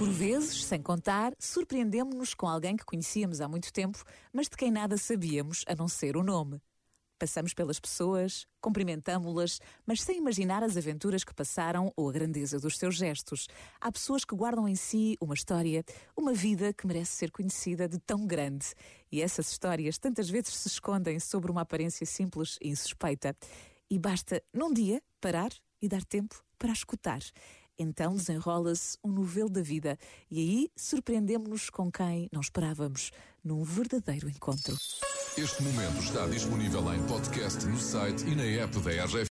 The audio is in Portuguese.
Por vezes, sem contar, surpreendemos-nos com alguém que conhecíamos há muito tempo, mas de quem nada sabíamos a não ser o nome. Passamos pelas pessoas, cumprimentámo-las, mas sem imaginar as aventuras que passaram ou a grandeza dos seus gestos. Há pessoas que guardam em si uma história, uma vida que merece ser conhecida de tão grande. E essas histórias tantas vezes se escondem sobre uma aparência simples e insuspeita. E basta, num dia, parar e dar tempo para escutar. Então desenrola-se um novelo da vida e aí surpreendemos-nos com quem não esperávamos num verdadeiro encontro. Este momento está disponível em podcast no site e na app da RGF.